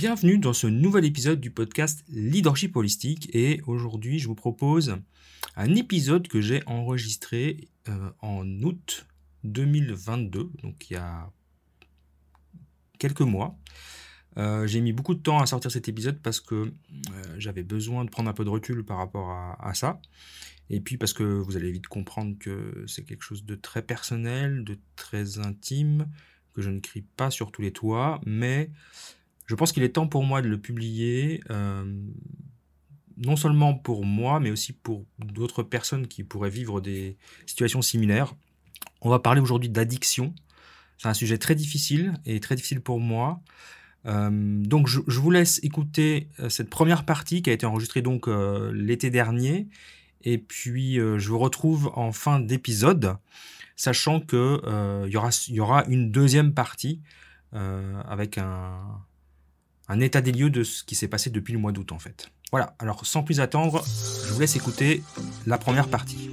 Bienvenue dans ce nouvel épisode du podcast Leadership Holistique et aujourd'hui je vous propose un épisode que j'ai enregistré euh, en août 2022, donc il y a quelques mois. Euh, j'ai mis beaucoup de temps à sortir cet épisode parce que euh, j'avais besoin de prendre un peu de recul par rapport à, ça. Et puis parce que vous allez vite comprendre que c'est quelque chose de très personnel, de très intime, que je ne crie pas sur tous les toits, mais je pense qu'il est temps pour moi de le publier, euh, non seulement pour moi, mais aussi pour d'autres personnes qui pourraient vivre des situations similaires. On va parler aujourd'hui d'addiction. C'est un sujet très difficile et très difficile pour moi. Euh, donc je, vous laisse écouter euh, cette première partie qui a été enregistrée donc l'été dernier. Et puis je vous retrouve en fin d'épisode, sachant que il y, aura, y aura une deuxième partie avec un, un état des lieux de ce qui s'est passé depuis le mois d'août en fait. Voilà, alors sans plus attendre, je vous laisse écouter la première partie.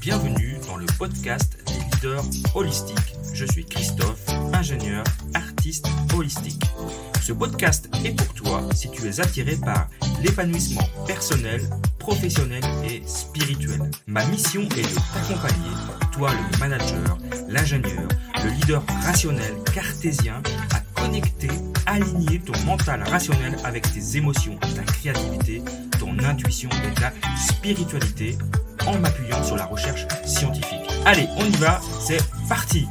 Bienvenue dans le podcast des leaders holistiques. Je suis Christophe, ingénieur, artiste holistique. Ce podcast est pour toi si tu es attiré par l'épanouissement personnel, professionnel et spirituel. Ma mission est de t'accompagner, toi le manager, l'ingénieur, le leader rationnel cartésien, à connecter, aligner ton mental rationnel avec tes émotions, ta créativité, ton intuition et ta spiritualité en m'appuyant sur la recherche scientifique. Allez, on y va, c'est parti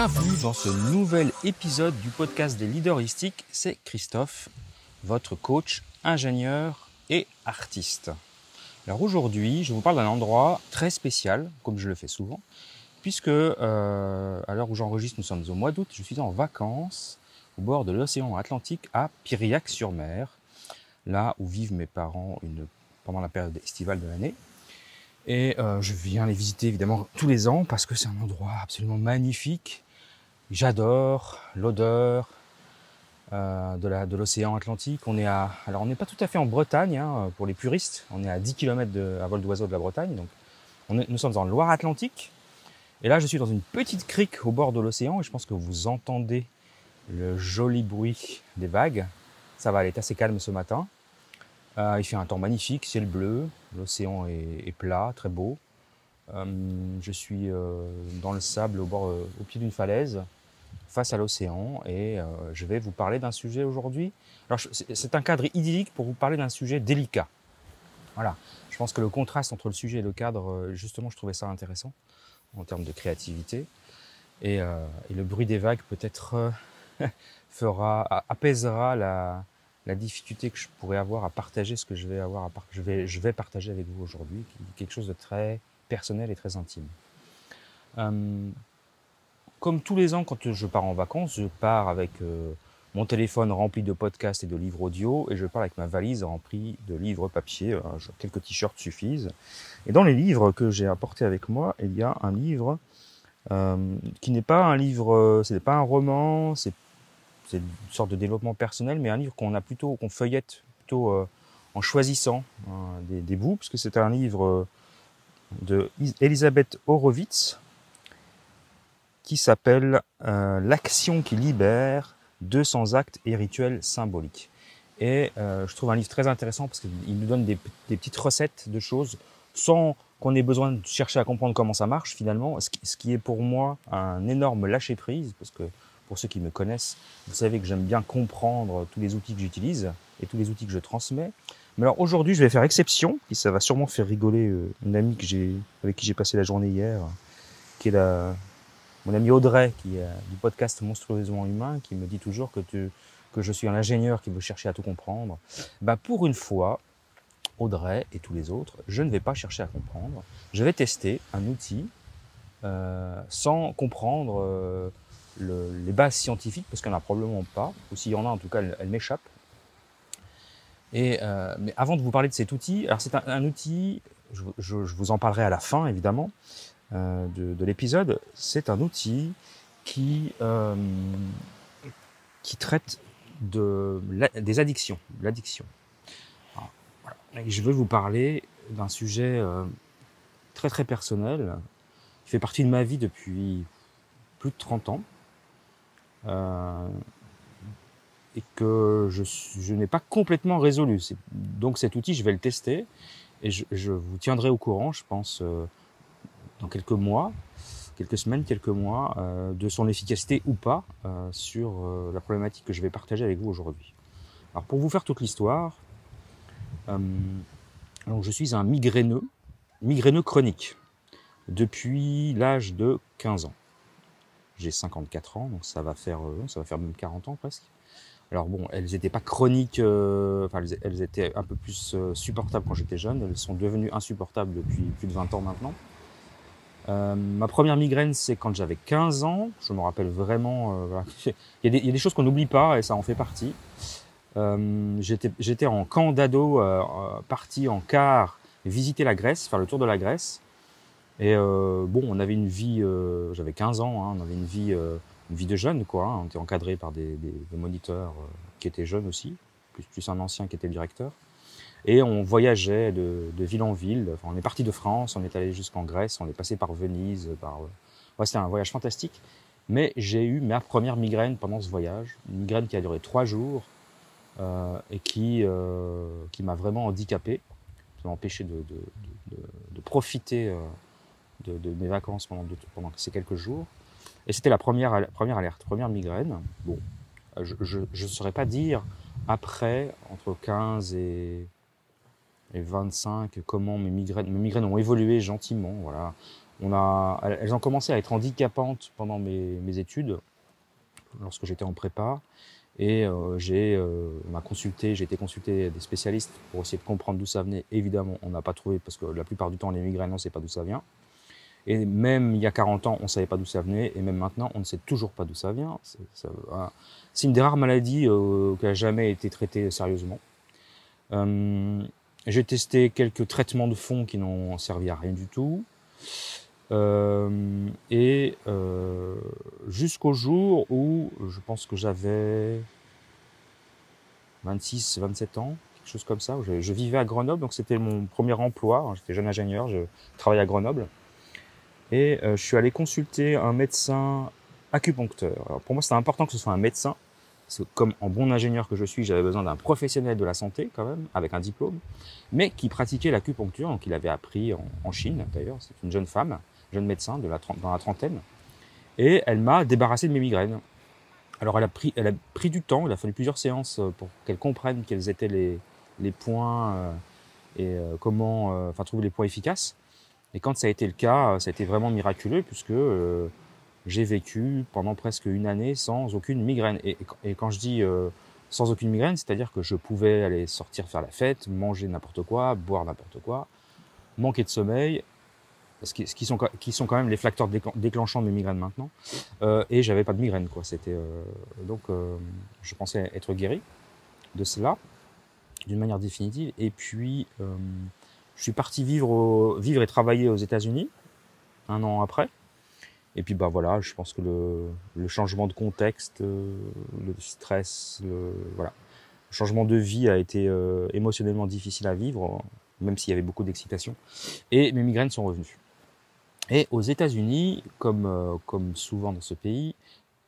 Bienvenue dans ce nouvel épisode du podcast des leaders. C'est Christophe, votre coach, ingénieur et artiste. Alors aujourd'hui, je vous parle d'un endroit très spécial, comme je le fais souvent, puisque euh, à l'heure où j'enregistre, nous sommes au mois d'août, je suis en vacances au bord de l'océan Atlantique à Piriac-sur-Mer, là où vivent mes parents pendant la période estivale de l'année. Et euh, je viens les visiter évidemment tous les ans parce que c'est un endroit absolument magnifique J'adore l'odeur euh, de l'océan Atlantique. On est à, alors on n'est pas tout à fait en Bretagne hein, pour les puristes. On est à 10 km à vol d'oiseau de la Bretagne. Donc nous sommes en Loire-Atlantique. Et là, je suis dans une petite crique au bord de l'océan et je pense que vous entendez le joli bruit des vagues. Ça va, aller assez calme ce matin. Euh, il fait un temps magnifique, ciel bleu, l'océan est, plat, très beau. Euh, je suis dans le sable au bord, au pied d'une falaise face à l'océan et euh, je vais vous parler d'un sujet aujourd'hui. Alors c'est un cadre idyllique pour vous parler d'un sujet délicat. Voilà, je pense que le contraste entre le sujet et le cadre, euh, justement, je trouvais ça intéressant en termes de créativité. Et, euh, le bruit des vagues peut-être fera, apaisera la, difficulté que je pourrais avoir à partager ce que je vais avoir à je vais, je vais partager avec vous aujourd'hui, quelque chose de très personnel et très intime. Comme tous les ans, quand je pars en vacances, je pars avec euh, mon téléphone rempli de podcasts et de livres audio, et je pars avec ma valise remplie de livres papier. Euh, quelques t-shirts suffisent. Et dans les livres que j'ai apportés avec moi, il y a un livre euh, qui n'est pas un livre, ce n'est pas un roman, c'est une sorte de développement personnel, mais un livre qu'on a plutôt, qu'on feuillette plutôt en choisissant hein, des, des, bouts, parce que c'est un livre de Elisabeth Horowitz, qui s'appelle euh, L'action qui libère 200 actes et rituels symboliques. Et euh, je trouve un livre très intéressant parce qu'il nous donne des, petites recettes de choses sans qu'on ait besoin de chercher à comprendre comment ça marche finalement, ce qui, est pour moi un énorme lâcher-prise, parce que pour ceux qui me connaissent, vous savez que j'aime bien comprendre tous les outils que j'utilise et tous les outils que je transmets. Mais alors aujourd'hui, je vais faire exception, et ça va sûrement faire rigoler euh, une amie que avec qui j'ai passé la journée hier, qui est la, mon ami Audrey, qui est du podcast Monstrueusement Humain, qui me dit toujours que, je suis un ingénieur qui veut chercher à tout comprendre. Bah pour une fois, Audrey et tous les autres, je ne vais pas chercher à comprendre. Je vais tester un outil euh, sans comprendre euh, le, les bases scientifiques, parce qu'il n'y en a probablement pas, ou s'il y en a en tout cas, elles, m'échappent. Et, mais avant de vous parler de cet outil, alors c'est un, outil, je, vous en parlerai à la fin évidemment de, de l'épisode, c'est un outil qui, qui traite de, des addictions, l'addiction. Je veux vous parler d'un sujet très très personnel, qui fait partie de ma vie depuis plus de 30 ans, euh, et que je, n'ai pas complètement résolu. Donc cet outil, je vais le tester, et je, vous tiendrai au courant, je pense, euh, dans quelques mois, quelques semaines, quelques mois, euh, de son efficacité ou pas euh, sur euh, la problématique que je vais partager avec vous aujourd'hui. Alors pour vous faire toute l'histoire, donc je suis un migraineux migraineux chronique depuis l'âge de 15 ans. J'ai 54 ans, donc ça va faire, euh, ça va faire même 40 ans presque. Alors bon, elles n'étaient pas chroniques, euh, enfin elles, étaient un peu plus euh, supportables quand j'étais jeune. Elles sont devenues insupportables depuis plus de 20 ans maintenant. Ma première migraine, c'est quand j'avais 15 ans. Je me rappelle vraiment. il, y a des, choses qu'on n'oublie pas et ça en fait partie. J'étais en camp d'ado, parti en car visiter la Grèce, faire le tour de la Grèce. Et euh, bon, on avait une vie, euh, j'avais 15 ans, hein, on avait une vie, euh, une vie de jeune, quoi. Hein. on était encadré par des, moniteurs qui étaient jeunes aussi, plus, plus un ancien qui était directeur. Et on voyageait de, de ville en ville. Enfin, on est parti de France, on est allé jusqu'en Grèce, on est passé par Venise. Par... Ouais, C'était un voyage fantastique. Mais j'ai eu ma première migraine pendant ce voyage, une migraine qui a duré trois jours euh, et qui, euh, qui m'a vraiment handicapé ça m'a empêché de, de, de, profiter euh, de, mes vacances pendant, pendant, ces quelques jours. Et c'était la première, première alerte, première migraine. Bon, je ne saurais pas dire après, entre 15 et, et 25, comment mes migraines, mes migraines ont évolué gentiment. Voilà. On a, elles ont commencé à être handicapantes pendant mes, études, lorsque j'étais en prépa. Et euh, j'ai, euh, on a consulté, j'ai été consulté des spécialistes pour essayer de comprendre d'où ça venait. Évidemment, on n'a pas trouvé parce que la plupart du temps, les migraines, on ne sait pas d'où ça vient. Et même il y a 40 ans, on ne savait pas d'où ça venait. Et même maintenant, on ne sait toujours pas d'où ça vient. C'est une des rares maladies euh, qui n'a jamais été traitée sérieusement. J'ai testé quelques traitements de fond qui n'ont servi à rien du tout. Euh, et euh, jusqu'au jour où je pense que j'avais 26, 27 ans, quelque chose comme ça. Je, je vivais à Grenoble, donc c'était mon premier emploi. J'étais jeune ingénieur, je travaillais à Grenoble. Et euh, je suis allé consulter un médecin acupuncteur. Alors pour moi, c'était important que ce soit un médecin, comme en bon ingénieur que je suis, j'avais besoin d'un professionnel de la santé quand même, avec un diplôme, mais qui pratiquait l'acupuncture, donc il avait appris en, Chine d'ailleurs, c'est une jeune femme, jeune médecin dans la trentaine, et elle m'a débarrassé de mes migraines. Alors elle a, pris, elle a pris du temps, il a fallu plusieurs séances euh, pour qu'elle comprenne quels étaient les, les points euh, et euh, comment, enfin trouver les points efficaces. Et quand ça a été le cas, ça a été vraiment miraculeux puisque j'ai vécu pendant presque une année sans aucune migraine. Et, quand je dis sans aucune migraine, c'est-à-dire que je pouvais aller sortir faire la fête, manger n'importe quoi, boire n'importe quoi, manquer de sommeil, ce qui, sont, qui sont quand même les facteurs déclenchants de mes migraines maintenant. Euh, et j'avais pas de migraine, quoi. C'était euh, donc euh, je pensais être guéri de cela d'une manière définitive. Et puis euh, je suis parti vivre, vivre et travailler aux États-Unis un an après. Et puis bah voilà, je pense que le, changement de contexte, euh, le stress, le, voilà, le changement de vie a été euh, émotionnellement difficile à vivre, même s'il y avait beaucoup d'excitation. Et mes migraines sont revenues. Et aux États-Unis, comme, euh, comme souvent dans ce pays,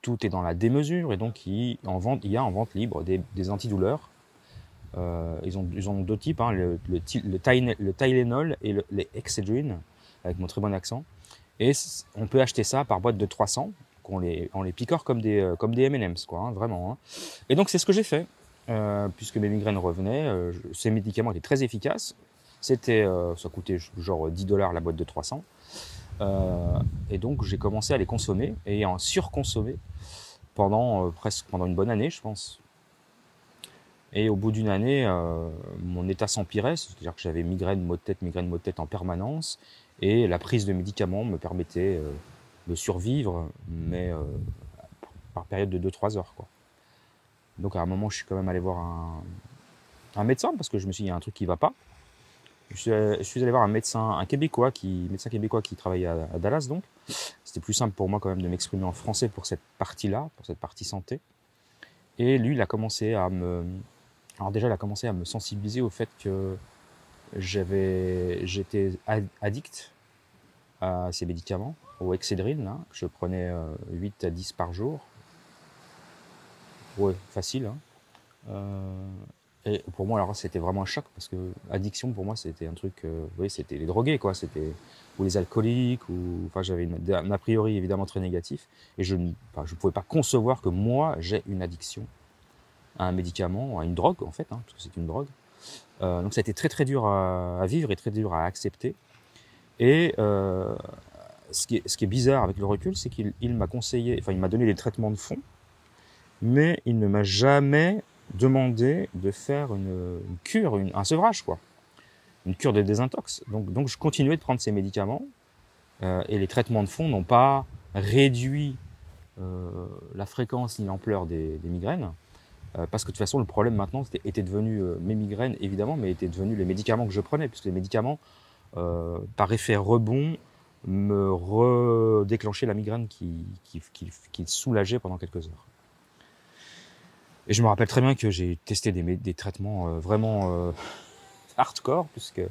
tout est dans la démesure et donc il, y a en vente libre des, antidouleurs. Ils, ont, ils ont deux types, hein, le, le, le, le, Tylenol et le, les Excedrin, avec mon très bon accent. Et on peut acheter ça par boîte de 300, on les, on les picore comme des, euh, comme des M&M's, quoi, hein, vraiment. Hein. Et donc c'est ce que j'ai fait, euh, puisque mes migraines revenaient. Euh, ces médicaments étaient très efficaces. C'était, ça coûtait genre 10 dollars la boîte de 300. Euh, et donc j'ai commencé à les consommer et à en surconsommer pendant presque pendant une bonne année, je pense. Et au bout d'une année, mon état s'empirait, c'est-à-dire que j'avais migraine, maux de tête, migraine, maux de tête en permanence, et la prise de médicaments me permettait euh, de survivre, mais euh, par période de 2-3 heures. Quoi. Donc à un moment, je suis quand même allé voir un, médecin parce que je me suis dit, il y a un truc qui va pas. Je suis, allé voir un médecin, un québécois qui, médecin québécois qui travaillait à, Dallas donc. C'était plus simple pour moi quand même de m'exprimer en français pour cette partie-là, pour cette partie santé. Et lui, il a commencé à me, alors déjà, il a commencé à me sensibiliser au fait que j'avais, j'étais addict à ces médicaments, au Excedrin, là, que je prenais 8 euh, à 10 par jour. Ouais, facile. Hein. Euh, et pour moi, alors c'était vraiment un choc parce que addiction pour moi c'était un truc, euh, oui, c'était les drogués quoi, c'était ou les alcooliques ou enfin j'avais un a priori évidemment très négatif et je ne je pouvais pas concevoir que moi j'ai une addiction à un médicament, à une drogue en fait, hein, parce que c'est une drogue. Euh, donc ça a été très très dur à, vivre et très dur à accepter. Et euh, ce, qui est, bizarre avec le recul, c'est qu'il m'a conseillé, enfin il m'a donné des traitements de fond, mais il ne m'a jamais demandé de faire une, cure, un sevrage, quoi. Une cure de désintox. Donc, je continuais de prendre ces médicaments euh, et les traitements de fond n'ont pas réduit la fréquence ni l'ampleur des, migraines. Euh, parce que de toute façon, le problème maintenant était, devenu mes migraines, évidemment, mais était devenu les médicaments que je prenais, puisque les médicaments, par effet rebond, me redéclenchaient la migraine qui, soulageait pendant quelques heures. Et je me rappelle très bien que j'ai testé des, traitements euh, vraiment euh, hardcore, puisque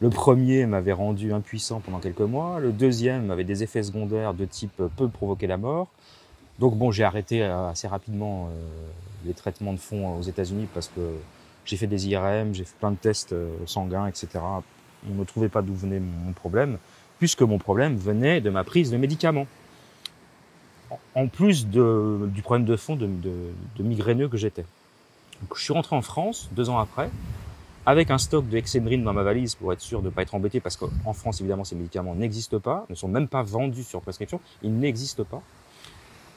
le premier m'avait rendu impuissant pendant quelques mois, le deuxième avait des effets secondaires de type euh, peut provoquer la mort. Donc bon, j'ai arrêté assez rapidement les traitements de fond aux États-Unis parce que j'ai fait des IRM, j'ai fait plein de tests sanguins, etc. On ne trouvait pas d'où venait mon problème, puisque mon problème venait de ma prise de médicaments en plus du problème de fond de, de, migraineux que j'étais. je suis rentré en France deux ans après, avec un stock de Excedrin dans ma valise pour être sûr de ne pas être embêté, parce qu'en France, évidemment, ces médicaments n'existent pas, ne sont même pas vendus sur prescription, ils n'existent pas.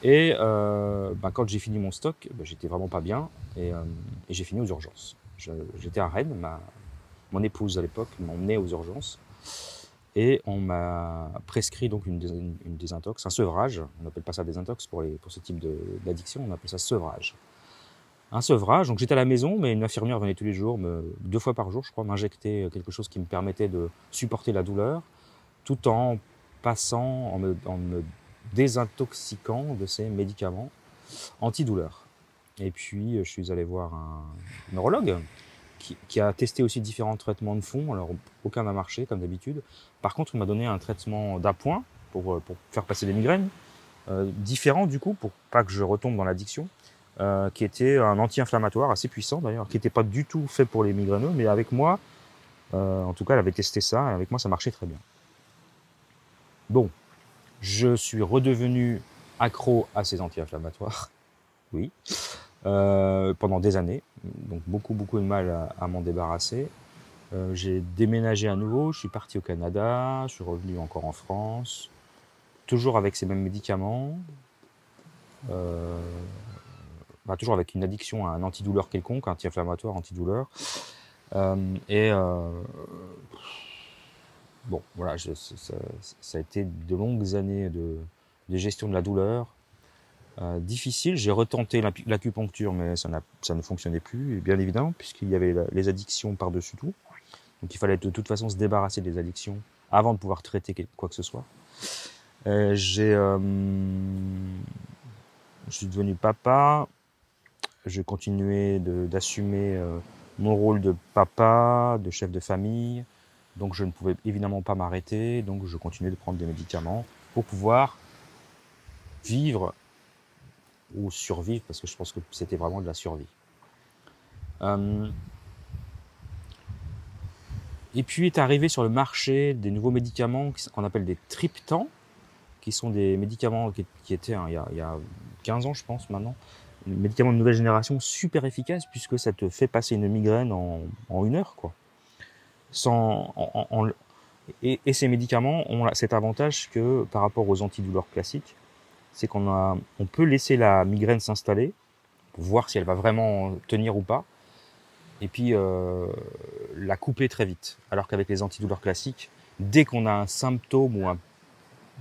Et euh, ben, quand j'ai fini mon stock, ben, j'étais vraiment pas bien, et, euh, j'ai fini aux urgences. J'étais à Rennes, ma, mon épouse à l'époque m'emmenait aux urgences. Et on m'a prescrit donc une, une, désintox, un sevrage. On n'appelle pas ça désintox pour, les, pour ce type d'addiction, on appelle ça sevrage. Un sevrage, donc j'étais à la maison, mais une infirmière venait tous les jours, deux fois par jour, je crois, m'injecter quelque chose qui me permettait de supporter la douleur, tout en passant, en me, en me désintoxiquant de ces médicaments antidouleurs. Et puis, je suis allé voir un neurologue qui, a testé aussi différents traitements de fond. Alors, aucun n'a marché, comme d'habitude. Par contre, il m'a donné un traitement d'appoint pour, euh, pour faire passer les migraines, euh, différent du coup, pour pas que je retombe dans l'addiction, euh, qui était un anti-inflammatoire assez puissant d'ailleurs, qui n'était pas du tout fait pour les migraineux, mais avec moi, euh, en tout cas, elle avait testé ça, et avec moi, ça marchait très bien. Bon, je suis redevenu accro à ces anti-inflammatoires, oui. Euh, pendant des années, donc beaucoup beaucoup de mal à, m'en débarrasser. Euh, j'ai déménagé à nouveau, je suis parti au Canada, je suis revenu encore en France, toujours avec ces mêmes médicaments, euh, bah, toujours avec une addiction à un antidouleur quelconque, anti-inflammatoire, antidouleur. et bon, voilà, ça, a été de longues années de, gestion de la douleur, euh, difficile. J'ai retenté l'acupuncture, mais ça, ça, ne fonctionnait plus, bien évidemment, puisqu'il y avait les addictions par-dessus tout. Donc il fallait de toute façon se débarrasser des addictions avant de pouvoir traiter quoi que ce soit. Euh, j'ai, euh, je suis devenu papa. Je continuais d'assumer mon rôle de papa, de chef de famille. Donc je ne pouvais évidemment pas m'arrêter. Donc je continuais de prendre des médicaments pour pouvoir vivre ou survivre, parce que je pense que c'était vraiment de la survie. Euh, et puis est arrivé sur le marché des nouveaux médicaments qu'on appelle des triptans, qui sont des médicaments qui, étaient hein, il, y a, il, y a, 15 ans, je pense maintenant, médicaments de nouvelle génération super efficaces puisque ça te fait passer une migraine en, en une heure, quoi. Et, ces médicaments ont cet avantage que par rapport aux antidouleurs classiques, c'est qu'on a, on peut laisser la migraine s'installer voir si elle va vraiment tenir ou pas, et puis euh, la couper très vite. Alors qu'avec les antidouleurs classiques, dès qu'on a un symptôme ou,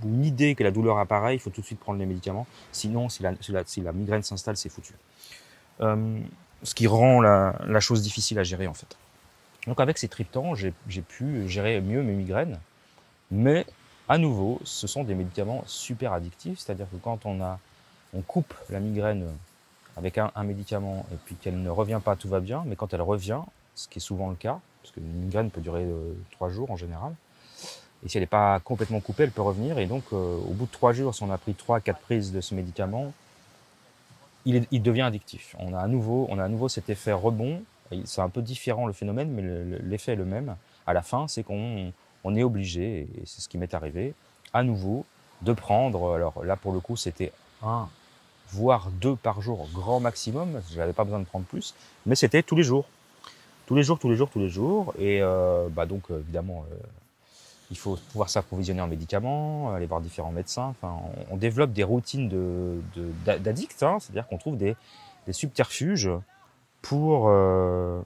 une idée que la douleur apparaît, il faut tout de suite prendre les médicaments. Sinon, si la, migraine s'installe, c'est foutu. Euh, ce qui rend la, chose difficile à gérer en fait. Donc avec ces triptans, j'ai pu gérer mieux mes migraines, mais à nouveau, ce sont des médicaments super addictifs, c'est-à-dire que quand on, coupe la migraine avec un, médicament et puis qu'elle ne revient pas, tout va bien, mais quand elle revient, ce qui est souvent le cas, parce qu'une migraine peut durer euh, trois jours en général, et si elle n'est pas complètement coupée, elle peut revenir. Et donc, euh, au bout de trois jours, si on a pris trois, quatre prises de ce médicament, il, il, devient addictif. On a à nouveau, on a à nouveau cet effet rebond. C'est un peu différent le phénomène, mais l'effet est le même. À la fin, c'est qu'on on est obligé, et c'est ce qui m'est arrivé, à nouveau, de prendre. Alors là, pour le coup, c'était un, voire deux par jour, grand maximum. Je n'avais pas besoin de prendre plus, mais c'était tous les jours, tous les jours, tous les jours, tous les jours. Et euh, bah donc, évidemment. Euh, il faut pouvoir s'approvisionner en médicaments, aller voir différents médecins. Enfin, on, développe des routines d'addicts, hein, c'est-à-dire qu'on trouve des, subterfuges pour. Euh,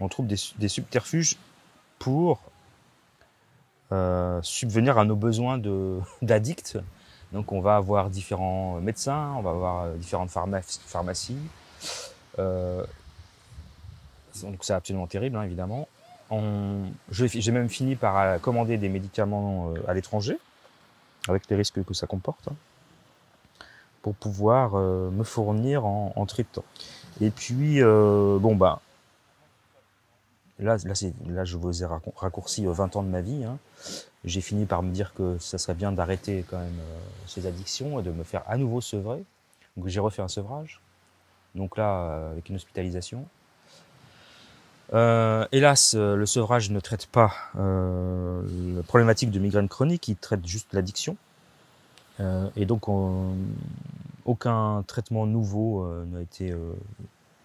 on trouve des, subterfuges pour euh, subvenir à nos besoins d'addicts. Donc, on va avoir différents médecins, on va avoir différentes pharmacies. Euh, donc, c'est absolument terrible, hein, évidemment j'ai même fini par euh, commander des médicaments euh, à l'étranger, avec les risques que ça comporte, hein, pour pouvoir euh, me fournir en, en. Et puis, bon, bah, là, là, là je vous ai raccourci 20 ans de ma vie. Hein. J'ai fini par me dire que ça serait bien d'arrêter quand même ces addictions et de me faire à nouveau sevrer. Donc j'ai refait un sevrage. Donc là, avec une hospitalisation. Euh, hélas, euh, le sevrage ne traite pas euh, la problématique de migraine chronique, il traite juste l'addiction. Euh, et donc, aucun traitement nouveau euh, n'a été euh,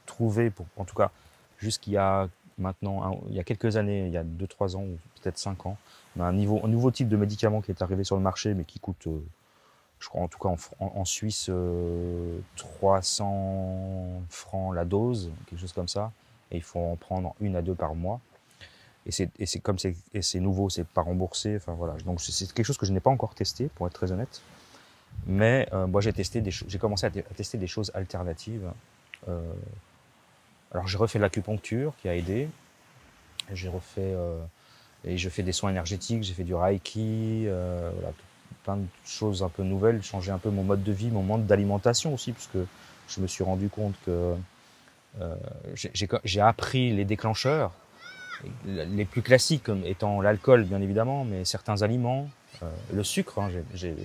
trouvé, en tout cas, jusqu'il y a maintenant, il y a quelques années, il y a 2-3 ans, ou peut-être 5 ans, on a un, nouveau type de médicament qui est arrivé sur le marché, mais qui coûte, je crois en tout cas en, en Suisse, 300 francs la dose, quelque chose comme ça et il faut en prendre une à deux par mois. Et c'est, comme c'est nouveau, c'est pas remboursé. Enfin voilà. Donc c'est quelque chose que je n'ai pas encore testé, pour être très honnête. Mais euh, moi j'ai testé des, j'ai commencé à, tester des choses alternatives. Euh, alors j'ai refait l'acupuncture qui a aidé. J'ai refait euh, et je fais des soins énergétiques. J'ai fait du reiki. Euh, voilà, plein de choses un peu nouvelles. Changer un peu mon mode de vie, mon mode d'alimentation aussi, puisque je me suis rendu compte que euh, j'ai appris les déclencheurs, les plus classiques étant l'alcool bien évidemment, mais certains aliments, euh, le sucre, hein, j'ai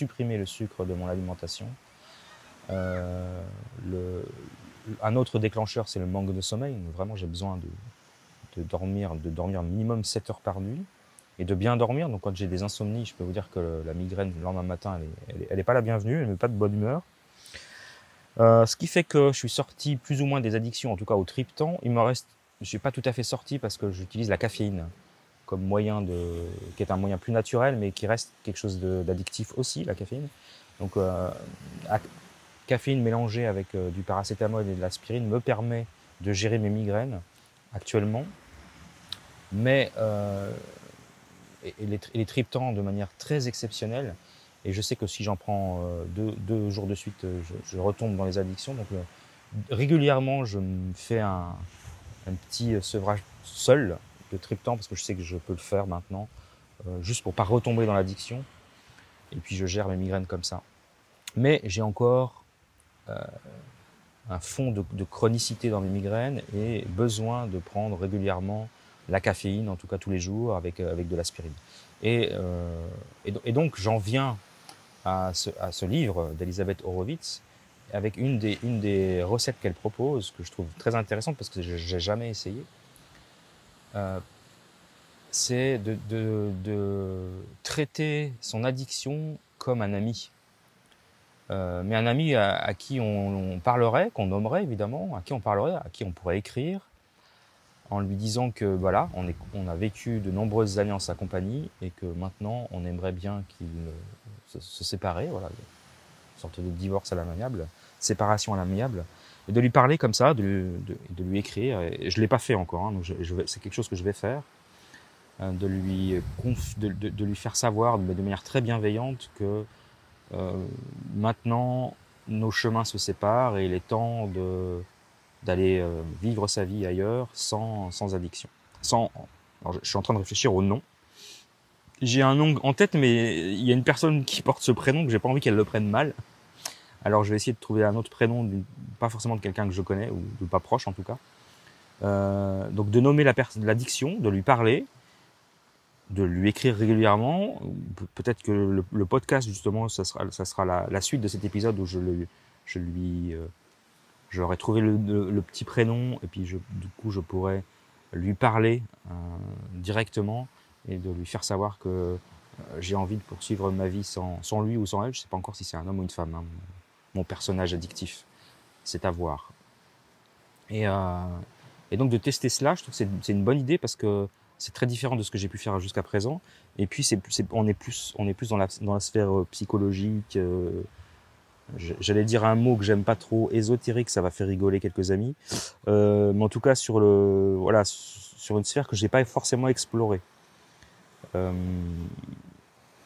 supprimé le sucre de mon alimentation. Euh, un autre déclencheur, c'est le manque de sommeil. Vraiment, j'ai besoin de, dormir, de dormir minimum 7 heures par nuit et de bien dormir. Donc, quand j'ai des insomnies, je peux vous dire que la migraine le lendemain matin, elle n'est pas la bienvenue, elle ne met pas de bonne humeur. Euh, ce qui fait que je suis sorti plus ou moins des addictions, en tout cas au triptan. Il me reste, je suis pas tout à fait sorti parce que j'utilise la caféine comme moyen de, qui est un moyen plus naturel, mais qui reste quelque chose d'addictif aussi, la caféine. Donc, euh, caféine mélangée avec euh, du paracétamol et de l'aspirine me permet de gérer mes migraines actuellement, mais euh, et, et les triptans de manière très exceptionnelle et je sais que si j'en prends euh, deux, jours de suite, je, retombe dans les addictions. Donc régulièrement, je me fais un, petit sevrage seul de triptan parce que je sais que je peux le faire maintenant, euh, juste pour pas retomber dans l'addiction. Et puis je gère mes migraines comme ça. Mais j'ai encore euh, un fond de, chronicité dans mes migraines et besoin de prendre régulièrement la caféine, en tout cas tous les jours, avec, avec de l'aspirine. Et, euh, et, donc j'en viens à ce, livre d'Elisabeth Horowitz avec une des, une des recettes qu'elle propose que je trouve très intéressante parce que j'ai jamais essayé. Euh, c'est de, traiter son addiction comme un ami. Euh, mais un ami à, qui on, parlerait, qu'on nommerait évidemment, à qui on parlerait, à qui on pourrait écrire, en lui disant que voilà, on, a vécu de nombreuses années en sa compagnie et que maintenant on aimerait bien qu'il se, se séparer, voilà, sorte de divorce à l'amiable, séparation à l'amiable, et de lui parler comme ça, de, lui écrire. Et je l'ai pas fait encore, hein, donc je, je c'est quelque chose que je vais faire, euh, de lui de, lui faire savoir de, manière très bienveillante que euh, maintenant nos chemins se séparent et il est temps d'aller vivre sa vie ailleurs sans, addiction. Sans, je suis en train de réfléchir au nom. J'ai un nom en tête, mais il y a une personne qui porte ce prénom que j'ai pas envie qu'elle le prenne mal. Alors je vais essayer de trouver un autre prénom, pas forcément de quelqu'un que je connais, ou de pas proche en tout cas. Euh, donc de nommer l'addiction, de lui parler, de lui écrire régulièrement. Peut-être que le, podcast justement, ça sera, la, suite de cet épisode où je, je lui, euh, trouvé le, petit prénom et puis du coup je pourrais lui parler euh, directement et de lui faire savoir que euh, j'ai envie de poursuivre ma vie sans, lui ou sans elle. Je sais pas encore si c'est un homme ou une femme. Hein, mon personnage addictif, c'est à voir. Et et donc de tester cela, je trouve que c'est une bonne idée parce que c'est très différent de ce que j'ai pu faire jusqu'à présent. Et puis c'est on est plus on est plus dans la dans la sphère euh, psychologique. Euh, j'allais dire un mot que j'aime pas trop, ésotérique, ça va faire rigoler quelques amis. Euh, mais en tout cas sur le voilà sur une sphère que j'ai pas forcément explorée. Euh,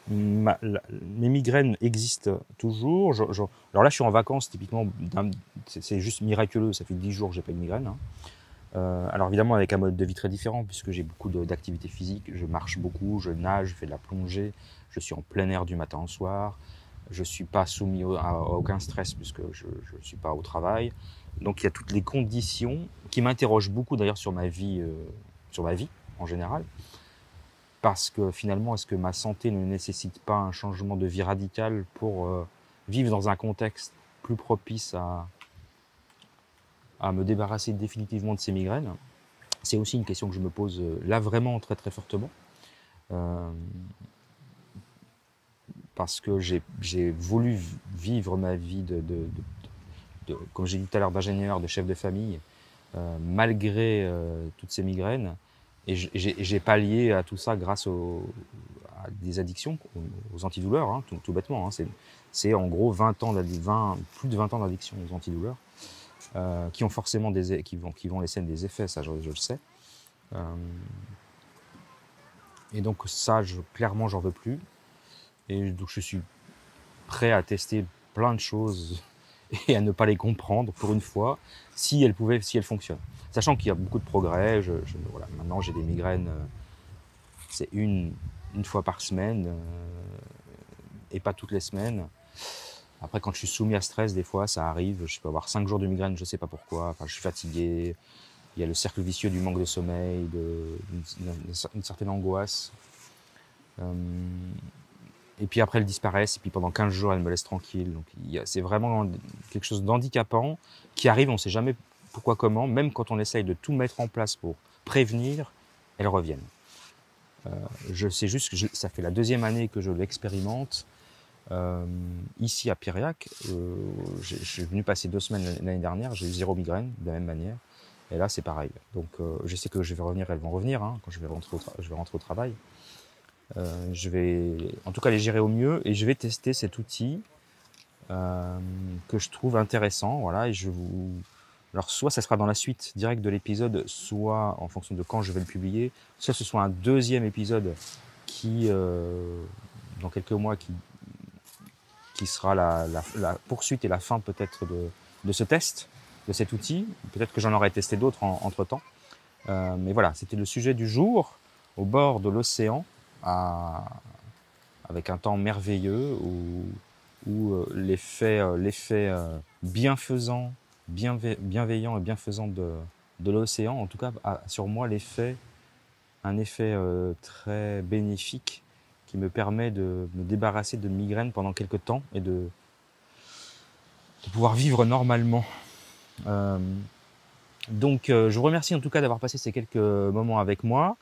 mes migraines existent toujours. alors là, je suis en vacances, typiquement, c'est juste miraculeux. Ça fait 10 jours que j'ai pas de migraine. Hein. Euh, alors évidemment avec un mode de vie très différent puisque j'ai beaucoup d'activités physiques, je marche beaucoup, je nage, je fais de la plongée, je suis en plein air du matin au soir, je suis pas soumis à, aucun stress puisque je ne suis pas au travail. Donc il y a toutes les conditions qui m'interrogent beaucoup d'ailleurs sur ma vie, euh, sur ma vie en général, parce que finalement est-ce que ma santé ne nécessite pas un changement de vie radical pour euh, vivre dans un contexte plus propice à, me débarrasser définitivement de ces migraines? C'est aussi une question que je me pose euh, là vraiment très très fortement. Euh, parce que j'ai voulu vivre ma vie de, comme j'ai dit tout à l'heure, d'ingénieur, de chef de famille, malgré toutes ces migraines. Et j'ai pallié à tout ça grâce aux, à des addictions, aux, antidouleurs, hein, tout, bêtement. Hein. C'est en gros 20 ans 20, plus de 20 ans d'addiction aux antidouleurs. Euh, qui ont forcément des qui vont qui vont laisser des effets, ça je, le sais. Euh, et donc ça, je, clairement, j'en veux plus. Et donc je suis prêt à tester plein de choses et à ne pas les comprendre pour une fois, si elles pouvaient, si elles fonctionnent. Sachant qu'il y a beaucoup de progrès. Je, voilà, maintenant, j'ai des migraines. Euh, c'est une une fois par semaine et pas toutes les semaines. Après, quand je suis soumis à stress, des fois, ça arrive. Je peux avoir cinq jours de migraine, je ne sais pas pourquoi. Enfin, je suis fatigué. Il y a le cercle vicieux du manque de sommeil, de, une, certaine angoisse. Euh, et puis après, elles disparaissent. Et puis pendant 15 jours, elles me laissent tranquille. Donc, c'est vraiment quelque chose d'handicapant qui arrive. On ne sait jamais pourquoi, comment. Même quand on essaye de tout mettre en place pour prévenir, elles reviennent. Euh, je sais juste que ça fait la deuxième année que je l'expérimente. Euh, ici à Piriac, euh, je suis venu passer deux semaines l'année dernière, j'ai eu zéro migraine de la même manière. Et là, c'est pareil. Donc, euh, je sais que je vais revenir, elles vont revenir hein, quand je vais rentrer au, je vais rentrer au travail. Euh, je vais, en tout cas, les gérer au mieux et je vais tester cet outil euh, que je trouve intéressant. Voilà, et je vous, alors soit ça sera dans la suite directe de l'épisode, soit en fonction de quand je vais le publier, soit ce soit un deuxième épisode qui, dans quelques mois, qui qui sera la, poursuite et la fin peut-être de, ce test, de cet outil. Peut-être que j'en aurais testé d'autres entre temps. Euh, mais voilà, c'était le sujet du jour, au bord de l'océan, avec un temps merveilleux où, euh, l'effet, euh, l'effet bienfaisant, bienveillant et bienfaisant de, de l'océan, en tout cas, a sur moi l'effet, un effet très bénéfique me permet de me débarrasser de migraines pendant quelques temps et de, pouvoir vivre normalement. Euh, donc euh, je vous remercie en tout cas d'avoir passé ces quelques moments avec moi.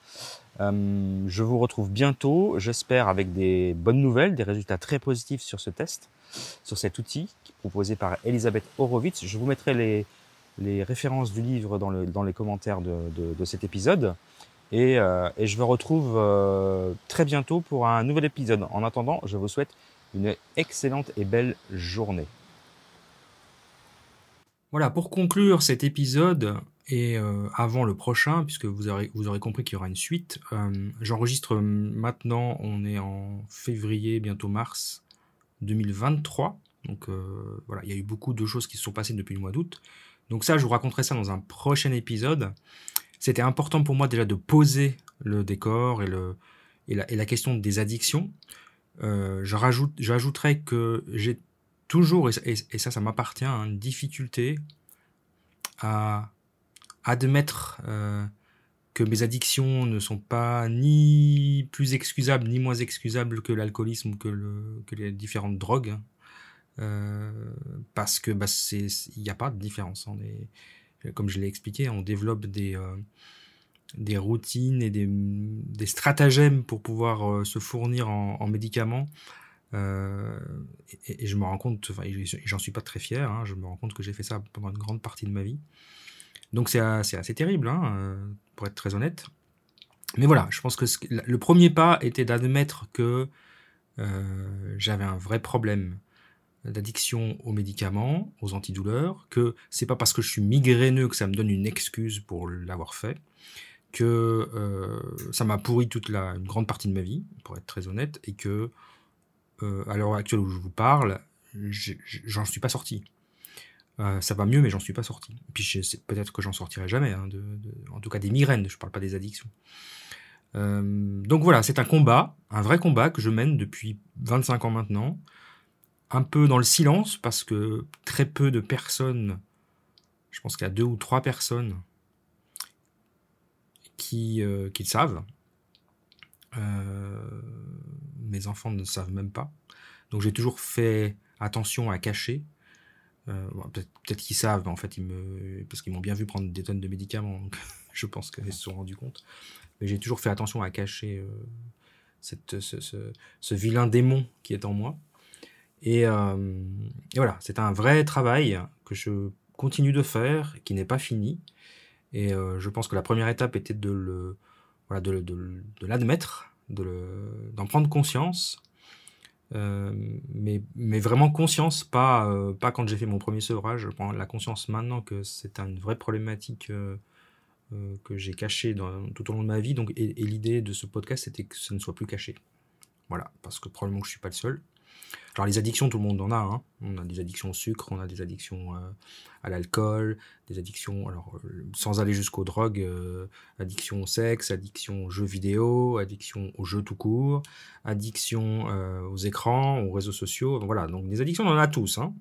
Euh, je vous retrouve bientôt, j'espère avec des bonnes nouvelles, des résultats très positifs sur ce test, sur cet outil proposé par Elisabeth Horowitz. Je vous mettrai les, les références du livre dans, le, dans les commentaires de, de, de cet épisode. Euh, et, je vous retrouve euh, très bientôt pour un nouvel épisode. En attendant, je vous souhaite une excellente et belle journée. Voilà, pour conclure cet épisode, et euh, avant le prochain, puisque vous aurez, compris qu'il y aura une suite, j'enregistre maintenant, on est en février, bientôt mars 2023. Donc voilà, il y a eu beaucoup de choses qui se sont passées depuis le mois d'août. Donc ça, je vous raconterai ça dans un prochain épisode. C'était important pour moi déjà de poser le décor et, la, question des addictions. Euh, J'ajouterais que j'ai toujours, et, ça, ça m'appartient, une difficulté à admettre euh, que mes addictions ne sont pas ni plus excusables ni moins excusables que l'alcoolisme ou que, les différentes drogues. Euh, parce que bah, il n'y a pas de différence. Est, comme je l'ai expliqué, on développe des, euh, routines et des, stratagèmes pour pouvoir se fournir en, médicaments. Et, je me rends compte, enfin, j'en suis pas très fier, hein, je me rends compte que j'ai fait ça pendant une grande partie de ma vie. Donc c'est assez, terrible, hein, pour être très honnête. Mais voilà, je pense que le premier pas était d'admettre que j'avais un vrai problème d'addiction aux médicaments, aux antidouleurs, que c'est pas parce que je suis migraineux que ça me donne une excuse pour l'avoir fait, que euh, ça m'a pourri toute une grande partie de ma vie, pour être très honnête, et que euh, à l'heure actuelle où je vous parle, j'en suis pas sorti. Euh, ça va mieux, mais j'en suis pas sorti. Puis peut-être que j'en sortirai jamais, hein, en tout cas des migraines, je parle pas des addictions. donc voilà, c'est un combat, un vrai combat que je mène depuis 25 ans maintenant, un peu dans le silence parce que très peu de personnes, je pense qu'il y a deux ou trois personnes qui, euh, le savent. Euh, mes enfants ne savent même pas. Donc j'ai toujours fait attention à cacher. Euh, peut-être qu'ils savent, en fait, ils me... parce qu'ils m'ont bien vu prendre des tonnes de médicaments, je pense qu'ils se sont rendus compte. Mais j'ai toujours fait attention à cacher cette, ce, ce, vilain démon qui est en moi. Euh, et, voilà, c'est un vrai travail que je continue de faire, qui n'est pas fini. Et euh, je pense que la première étape était de le, voilà, de, de l'admettre, d'en prendre conscience. Euh, mais, mais, vraiment conscience, pas, pas quand j'ai fait mon premier sevrage. Je prends la conscience maintenant que c'est une vraie problématique que j'ai cachée tout au long de ma vie. Et, l'idée de ce podcast, c'était que ça ne soit plus caché. Voilà, parce que probablement je ne suis pas le seul. Alors les addictions, tout le monde en a. Hein. On a des addictions au sucre, on a des addictions euh, à l'alcool, des addictions, alors euh, sans aller jusqu'aux drogues, euh, addiction au sexe, addiction aux jeux vidéo, addiction aux jeux tout court, addiction aux écrans, aux réseaux sociaux. voilà, donc des addictions, on en a tous. Hein.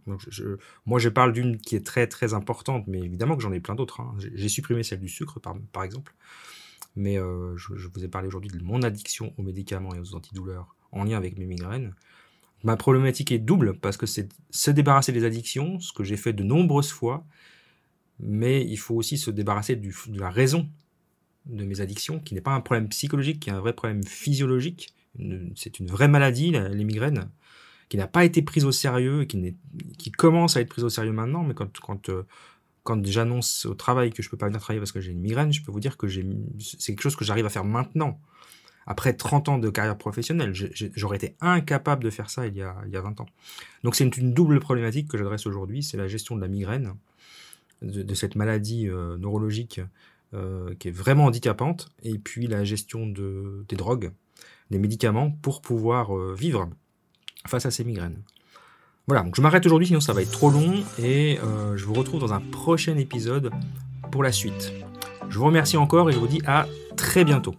moi, je parle d'une qui est très très importante, mais évidemment que j'en ai plein d'autres. Hein. J'ai supprimé celle du sucre, par, par exemple. Mais je, je vous ai parlé aujourd'hui de mon addiction aux médicaments et aux antidouleurs en lien avec mes migraines. Ma problématique est double parce que c'est se débarrasser des addictions, ce que j'ai fait de nombreuses fois, mais il faut aussi se débarrasser de la raison de mes addictions, qui n'est pas un problème psychologique, qui est un vrai problème physiologique. C'est une vraie maladie, les migraines, qui n'a pas été prise au sérieux, qui, qui commence à être prise au sérieux maintenant, mais quand, quand, euh, j'annonce au travail que je peux pas venir travailler parce que j'ai une migraine, je peux vous dire que c'est quelque chose que j'arrive à faire maintenant après 30 ans de carrière professionnelle. J'aurais été incapable de faire ça il y a, il y a 20 ans. Donc c'est une, double problématique que j'adresse aujourd'hui, c'est la gestion de la migraine, de, cette maladie euh, neurologique euh, qui est vraiment handicapante, et puis la gestion de, des drogues, des médicaments pour pouvoir euh, vivre face à ces migraines. Voilà, donc je m'arrête aujourd'hui, sinon ça va être trop long, et je vous retrouve dans un prochain épisode pour la suite. Je vous remercie encore et je vous dis à très bientôt.